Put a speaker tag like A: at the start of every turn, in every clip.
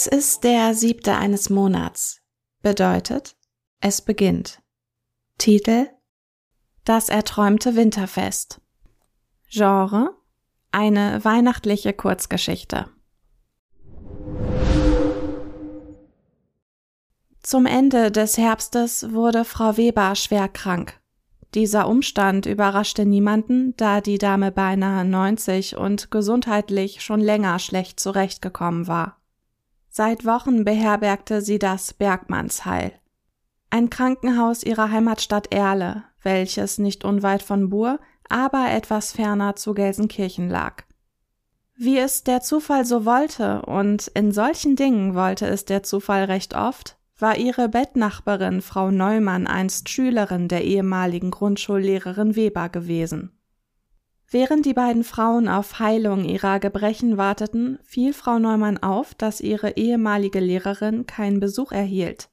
A: Es ist der siebte eines Monats. Bedeutet, es beginnt. Titel Das erträumte Winterfest. Genre Eine weihnachtliche Kurzgeschichte. Zum Ende des Herbstes wurde Frau Weber schwer krank. Dieser Umstand überraschte niemanden, da die Dame beinahe 90 und gesundheitlich schon länger schlecht zurechtgekommen war. Seit Wochen beherbergte sie das Bergmannsheil, ein Krankenhaus ihrer Heimatstadt Erle, welches nicht unweit von Buhr, aber etwas ferner zu Gelsenkirchen lag. Wie es der Zufall so wollte, und in solchen Dingen wollte es der Zufall recht oft, war ihre Bettnachbarin Frau Neumann einst Schülerin der ehemaligen Grundschullehrerin Weber gewesen. Während die beiden Frauen auf Heilung ihrer Gebrechen warteten, fiel Frau Neumann auf, dass ihre ehemalige Lehrerin keinen Besuch erhielt.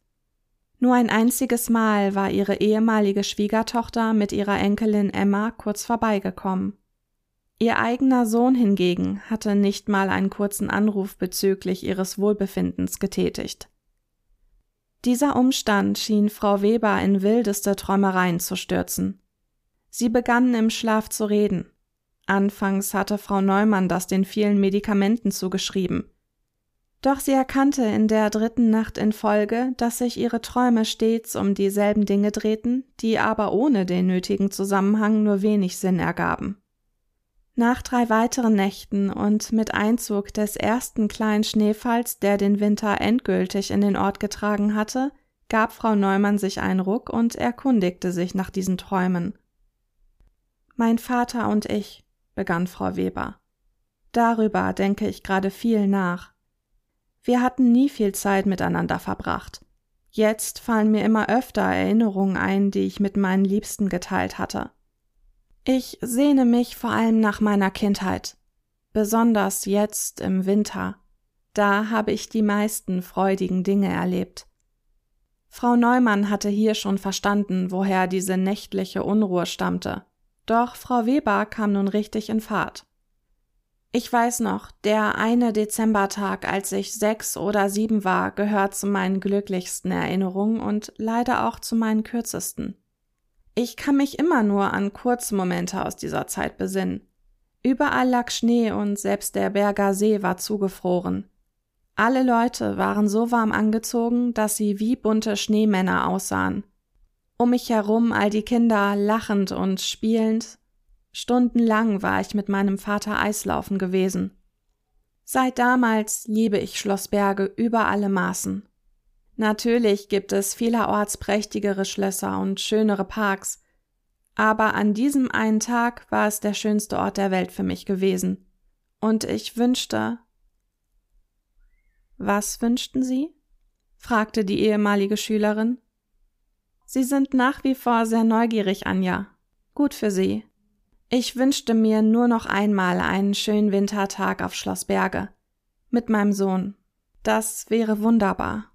A: Nur ein einziges Mal war ihre ehemalige Schwiegertochter mit ihrer Enkelin Emma kurz vorbeigekommen. Ihr eigener Sohn hingegen hatte nicht mal einen kurzen Anruf bezüglich ihres Wohlbefindens getätigt. Dieser Umstand schien Frau Weber in wildeste Träumereien zu stürzen. Sie begannen im Schlaf zu reden. Anfangs hatte Frau Neumann das den vielen Medikamenten zugeschrieben. Doch sie erkannte in der dritten Nacht in Folge, dass sich ihre Träume stets um dieselben Dinge drehten, die aber ohne den nötigen Zusammenhang nur wenig Sinn ergaben. Nach drei weiteren Nächten und mit Einzug des ersten kleinen Schneefalls, der den Winter endgültig in den Ort getragen hatte, gab Frau Neumann sich einen Ruck und erkundigte sich nach diesen Träumen. Mein Vater und ich, begann Frau Weber. Darüber denke ich gerade viel nach. Wir hatten nie viel Zeit miteinander verbracht. Jetzt fallen mir immer öfter Erinnerungen ein, die ich mit meinen Liebsten geteilt hatte. Ich sehne mich vor allem nach meiner Kindheit, besonders jetzt im Winter. Da habe ich die meisten freudigen Dinge erlebt. Frau Neumann hatte hier schon verstanden, woher diese nächtliche Unruhe stammte. Doch Frau Weber kam nun richtig in Fahrt. Ich weiß noch, der eine Dezembertag, als ich sechs oder sieben war, gehört zu meinen glücklichsten Erinnerungen und leider auch zu meinen kürzesten. Ich kann mich immer nur an kurze Momente aus dieser Zeit besinnen. Überall lag Schnee und selbst der Berger See war zugefroren. Alle Leute waren so warm angezogen, dass sie wie bunte Schneemänner aussahen. Um mich herum all die Kinder lachend und spielend. Stundenlang war ich mit meinem Vater Eislaufen gewesen. Seit damals liebe ich Schloss Berge über alle Maßen. Natürlich gibt es vielerorts prächtigere Schlösser und schönere Parks, aber an diesem einen Tag war es der schönste Ort der Welt für mich gewesen. Und ich wünschte. Was wünschten Sie? fragte die ehemalige Schülerin. Sie sind nach wie vor sehr neugierig, Anja. Gut für Sie. Ich wünschte mir nur noch einmal einen schönen Wintertag auf Schloss Berge. Mit meinem Sohn. Das wäre wunderbar.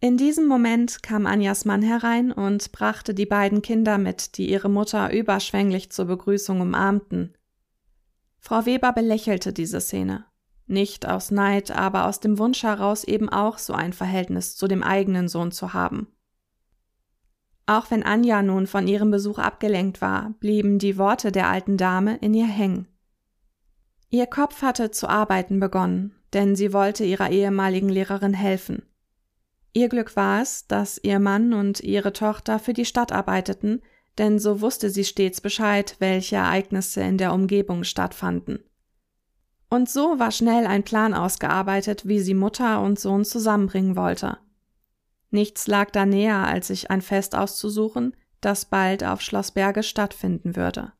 A: In diesem Moment kam Anjas Mann herein und brachte die beiden Kinder mit, die ihre Mutter überschwänglich zur Begrüßung umarmten. Frau Weber belächelte diese Szene. Nicht aus Neid, aber aus dem Wunsch heraus eben auch so ein Verhältnis zu dem eigenen Sohn zu haben. Auch wenn Anja nun von ihrem Besuch abgelenkt war, blieben die Worte der alten Dame in ihr hängen. Ihr Kopf hatte zu arbeiten begonnen, denn sie wollte ihrer ehemaligen Lehrerin helfen. Ihr Glück war es, dass ihr Mann und ihre Tochter für die Stadt arbeiteten, denn so wusste sie stets Bescheid, welche Ereignisse in der Umgebung stattfanden. Und so war schnell ein Plan ausgearbeitet, wie sie Mutter und Sohn zusammenbringen wollte. Nichts lag da näher, als sich ein Fest auszusuchen, das bald auf Schloss Berge stattfinden würde.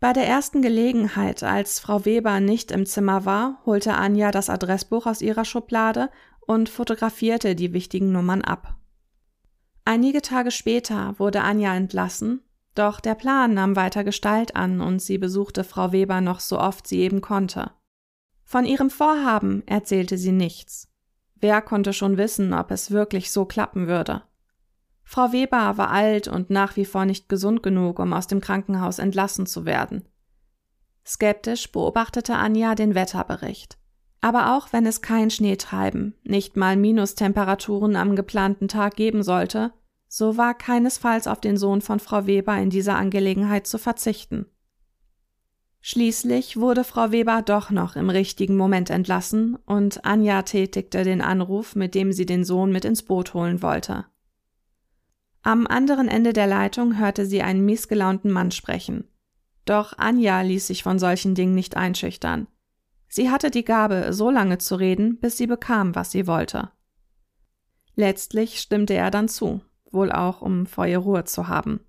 A: Bei der ersten Gelegenheit, als Frau Weber nicht im Zimmer war, holte Anja das Adressbuch aus ihrer Schublade und fotografierte die wichtigen Nummern ab. Einige Tage später wurde Anja entlassen, doch der Plan nahm weiter Gestalt an und sie besuchte Frau Weber noch so oft sie eben konnte. Von ihrem Vorhaben erzählte sie nichts. Wer konnte schon wissen, ob es wirklich so klappen würde? Frau Weber war alt und nach wie vor nicht gesund genug, um aus dem Krankenhaus entlassen zu werden. Skeptisch beobachtete Anja den Wetterbericht. Aber auch wenn es kein Schneetreiben, nicht mal Minustemperaturen am geplanten Tag geben sollte, so war keinesfalls auf den Sohn von Frau Weber in dieser Angelegenheit zu verzichten. Schließlich wurde Frau Weber doch noch im richtigen Moment entlassen und Anja tätigte den Anruf, mit dem sie den Sohn mit ins Boot holen wollte. Am anderen Ende der Leitung hörte sie einen miesgelaunten Mann sprechen. Doch Anja ließ sich von solchen Dingen nicht einschüchtern. Sie hatte die Gabe, so lange zu reden, bis sie bekam, was sie wollte. Letztlich stimmte er dann zu, wohl auch um vor ihr Ruhe zu haben.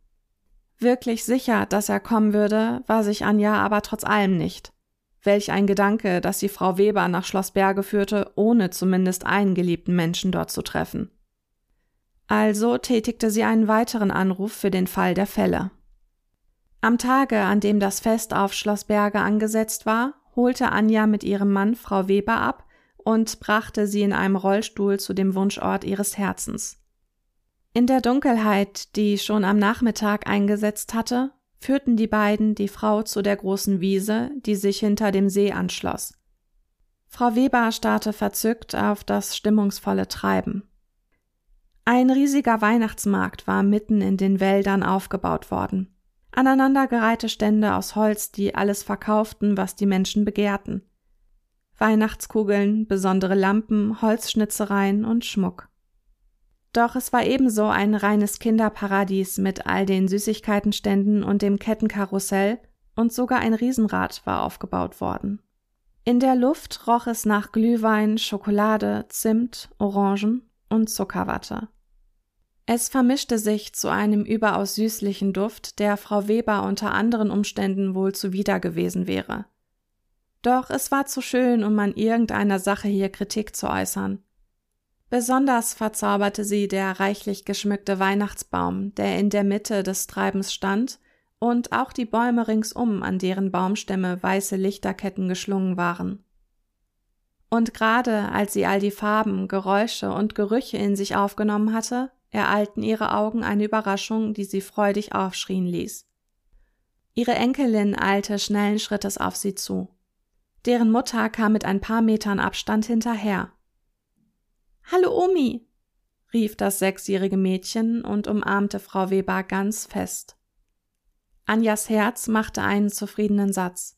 A: Wirklich sicher, dass er kommen würde, war sich Anja aber trotz allem nicht. Welch ein Gedanke, dass sie Frau Weber nach Schloss Berge führte, ohne zumindest einen geliebten Menschen dort zu treffen. Also tätigte sie einen weiteren Anruf für den Fall der Fälle. Am Tage, an dem das Fest auf Schloss Berge angesetzt war, holte Anja mit ihrem Mann Frau Weber ab und brachte sie in einem Rollstuhl zu dem Wunschort ihres Herzens. In der Dunkelheit, die schon am Nachmittag eingesetzt hatte, führten die beiden die Frau zu der großen Wiese, die sich hinter dem See anschloss. Frau Weber starrte verzückt auf das stimmungsvolle Treiben. Ein riesiger Weihnachtsmarkt war mitten in den Wäldern aufgebaut worden. Aneinandergereihte Stände aus Holz, die alles verkauften, was die Menschen begehrten. Weihnachtskugeln, besondere Lampen, Holzschnitzereien und Schmuck. Doch es war ebenso ein reines Kinderparadies mit all den Süßigkeitenständen und dem Kettenkarussell, und sogar ein Riesenrad war aufgebaut worden. In der Luft roch es nach Glühwein, Schokolade, Zimt, Orangen und Zuckerwatte. Es vermischte sich zu einem überaus süßlichen Duft, der Frau Weber unter anderen Umständen wohl zuwider gewesen wäre. Doch es war zu schön, um an irgendeiner Sache hier Kritik zu äußern. Besonders verzauberte sie der reichlich geschmückte Weihnachtsbaum, der in der Mitte des Treibens stand, und auch die Bäume ringsum, an deren Baumstämme weiße Lichterketten geschlungen waren. Und gerade als sie all die Farben, Geräusche und Gerüche in sich aufgenommen hatte, ereilten ihre Augen eine Überraschung, die sie freudig aufschrien ließ. Ihre Enkelin eilte schnellen Schrittes auf sie zu. Deren Mutter kam mit ein paar Metern Abstand hinterher. Hallo Omi, rief das sechsjährige Mädchen und umarmte Frau Weber ganz fest. Anjas Herz machte einen zufriedenen Satz.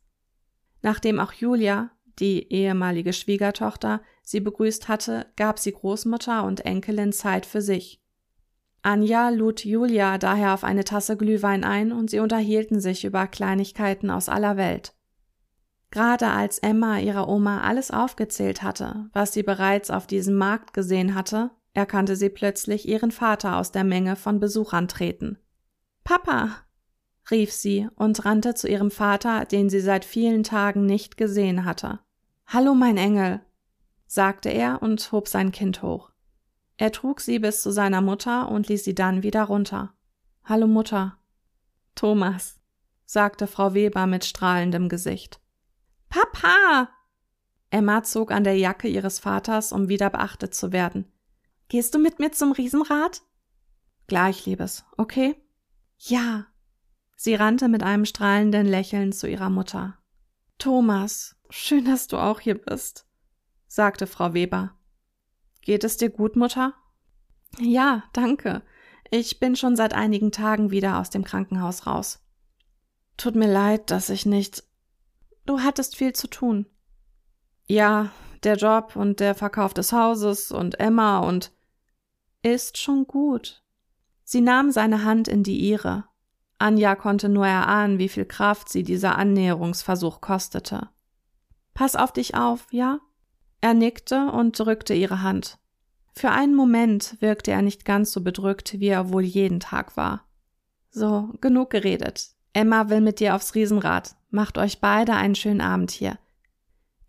A: Nachdem auch Julia, die ehemalige Schwiegertochter, sie begrüßt hatte, gab sie Großmutter und Enkelin Zeit für sich. Anja lud Julia daher auf eine Tasse Glühwein ein und sie unterhielten sich über Kleinigkeiten aus aller Welt. Gerade als Emma ihrer Oma alles aufgezählt hatte, was sie bereits auf diesem Markt gesehen hatte, erkannte sie plötzlich ihren Vater aus der Menge von Besuchern treten. Papa! rief sie und rannte zu ihrem Vater, den sie seit vielen Tagen nicht gesehen hatte. Hallo, mein Engel, sagte er und hob sein Kind hoch. Er trug sie bis zu seiner Mutter und ließ sie dann wieder runter. Hallo Mutter. Thomas, sagte Frau Weber mit strahlendem Gesicht. Papa! Emma zog an der Jacke ihres Vaters, um wieder beachtet zu werden. Gehst du mit mir zum Riesenrad? Gleich, Liebes, okay? Ja. Sie rannte mit einem strahlenden Lächeln zu ihrer Mutter. Thomas, schön, dass du auch hier bist, sagte Frau Weber. Geht es dir gut, Mutter? Ja, danke. Ich bin schon seit einigen Tagen wieder aus dem Krankenhaus raus. Tut mir leid, dass ich nicht Du hattest viel zu tun. Ja, der Job und der Verkauf des Hauses und Emma und ist schon gut. Sie nahm seine Hand in die ihre. Anja konnte nur erahnen, wie viel Kraft sie dieser Annäherungsversuch kostete. Pass auf dich auf, ja? Er nickte und drückte ihre Hand. Für einen Moment wirkte er nicht ganz so bedrückt, wie er wohl jeden Tag war. So, genug geredet. Emma will mit dir aufs Riesenrad. Macht euch beide einen schönen Abend hier.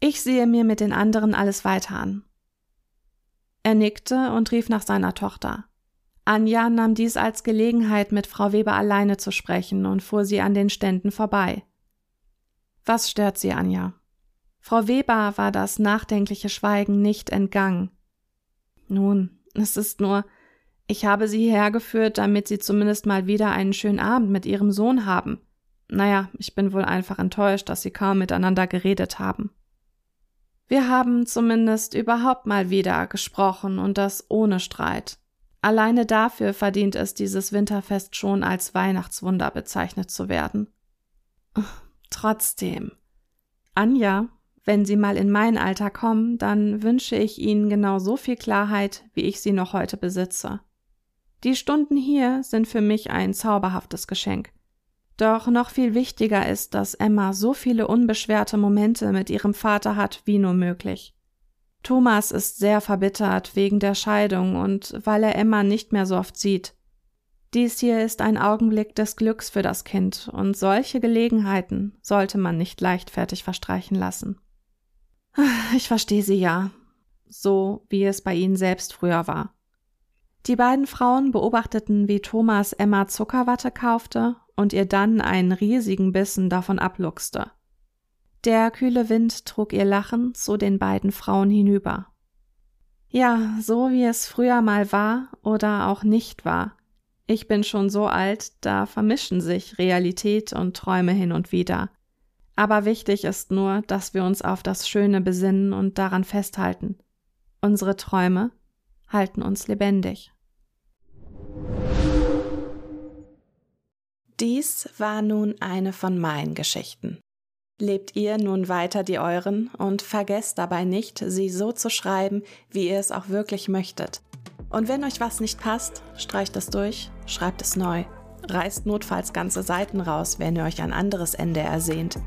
A: Ich sehe mir mit den anderen alles weiter an. Er nickte und rief nach seiner Tochter. Anja nahm dies als Gelegenheit, mit Frau Weber alleine zu sprechen und fuhr sie an den Ständen vorbei. Was stört Sie, Anja? Frau Weber war das nachdenkliche Schweigen nicht entgangen. Nun, es ist nur, ich habe sie hergeführt, damit sie zumindest mal wieder einen schönen Abend mit ihrem Sohn haben. Naja, ich bin wohl einfach enttäuscht, dass sie kaum miteinander geredet haben. Wir haben zumindest überhaupt mal wieder gesprochen und das ohne Streit. Alleine dafür verdient es dieses Winterfest schon als Weihnachtswunder bezeichnet zu werden. Trotzdem. Anja, wenn Sie mal in mein Alter kommen, dann wünsche ich Ihnen genau so viel Klarheit, wie ich sie noch heute besitze. Die Stunden hier sind für mich ein zauberhaftes Geschenk. Doch noch viel wichtiger ist, dass Emma so viele unbeschwerte Momente mit ihrem Vater hat wie nur möglich. Thomas ist sehr verbittert wegen der Scheidung und weil er Emma nicht mehr so oft sieht. Dies hier ist ein Augenblick des Glücks für das Kind, und solche Gelegenheiten sollte man nicht leichtfertig verstreichen lassen. Ich verstehe sie ja, so wie es bei ihnen selbst früher war. Die beiden Frauen beobachteten, wie Thomas Emma Zuckerwatte kaufte und ihr dann einen riesigen Bissen davon abluchste. Der kühle Wind trug ihr Lachen zu den beiden Frauen hinüber. Ja, so wie es früher mal war oder auch nicht war. Ich bin schon so alt, da vermischen sich Realität und Träume hin und wieder. Aber wichtig ist nur, dass wir uns auf das Schöne besinnen und daran festhalten. Unsere Träume halten uns lebendig. Dies war nun eine von meinen Geschichten. Lebt ihr nun weiter die euren und vergesst dabei nicht, sie so zu schreiben, wie ihr es auch wirklich möchtet. Und wenn euch was nicht passt, streicht es durch, schreibt es neu. Reißt notfalls ganze Seiten raus, wenn ihr euch ein anderes Ende ersehnt.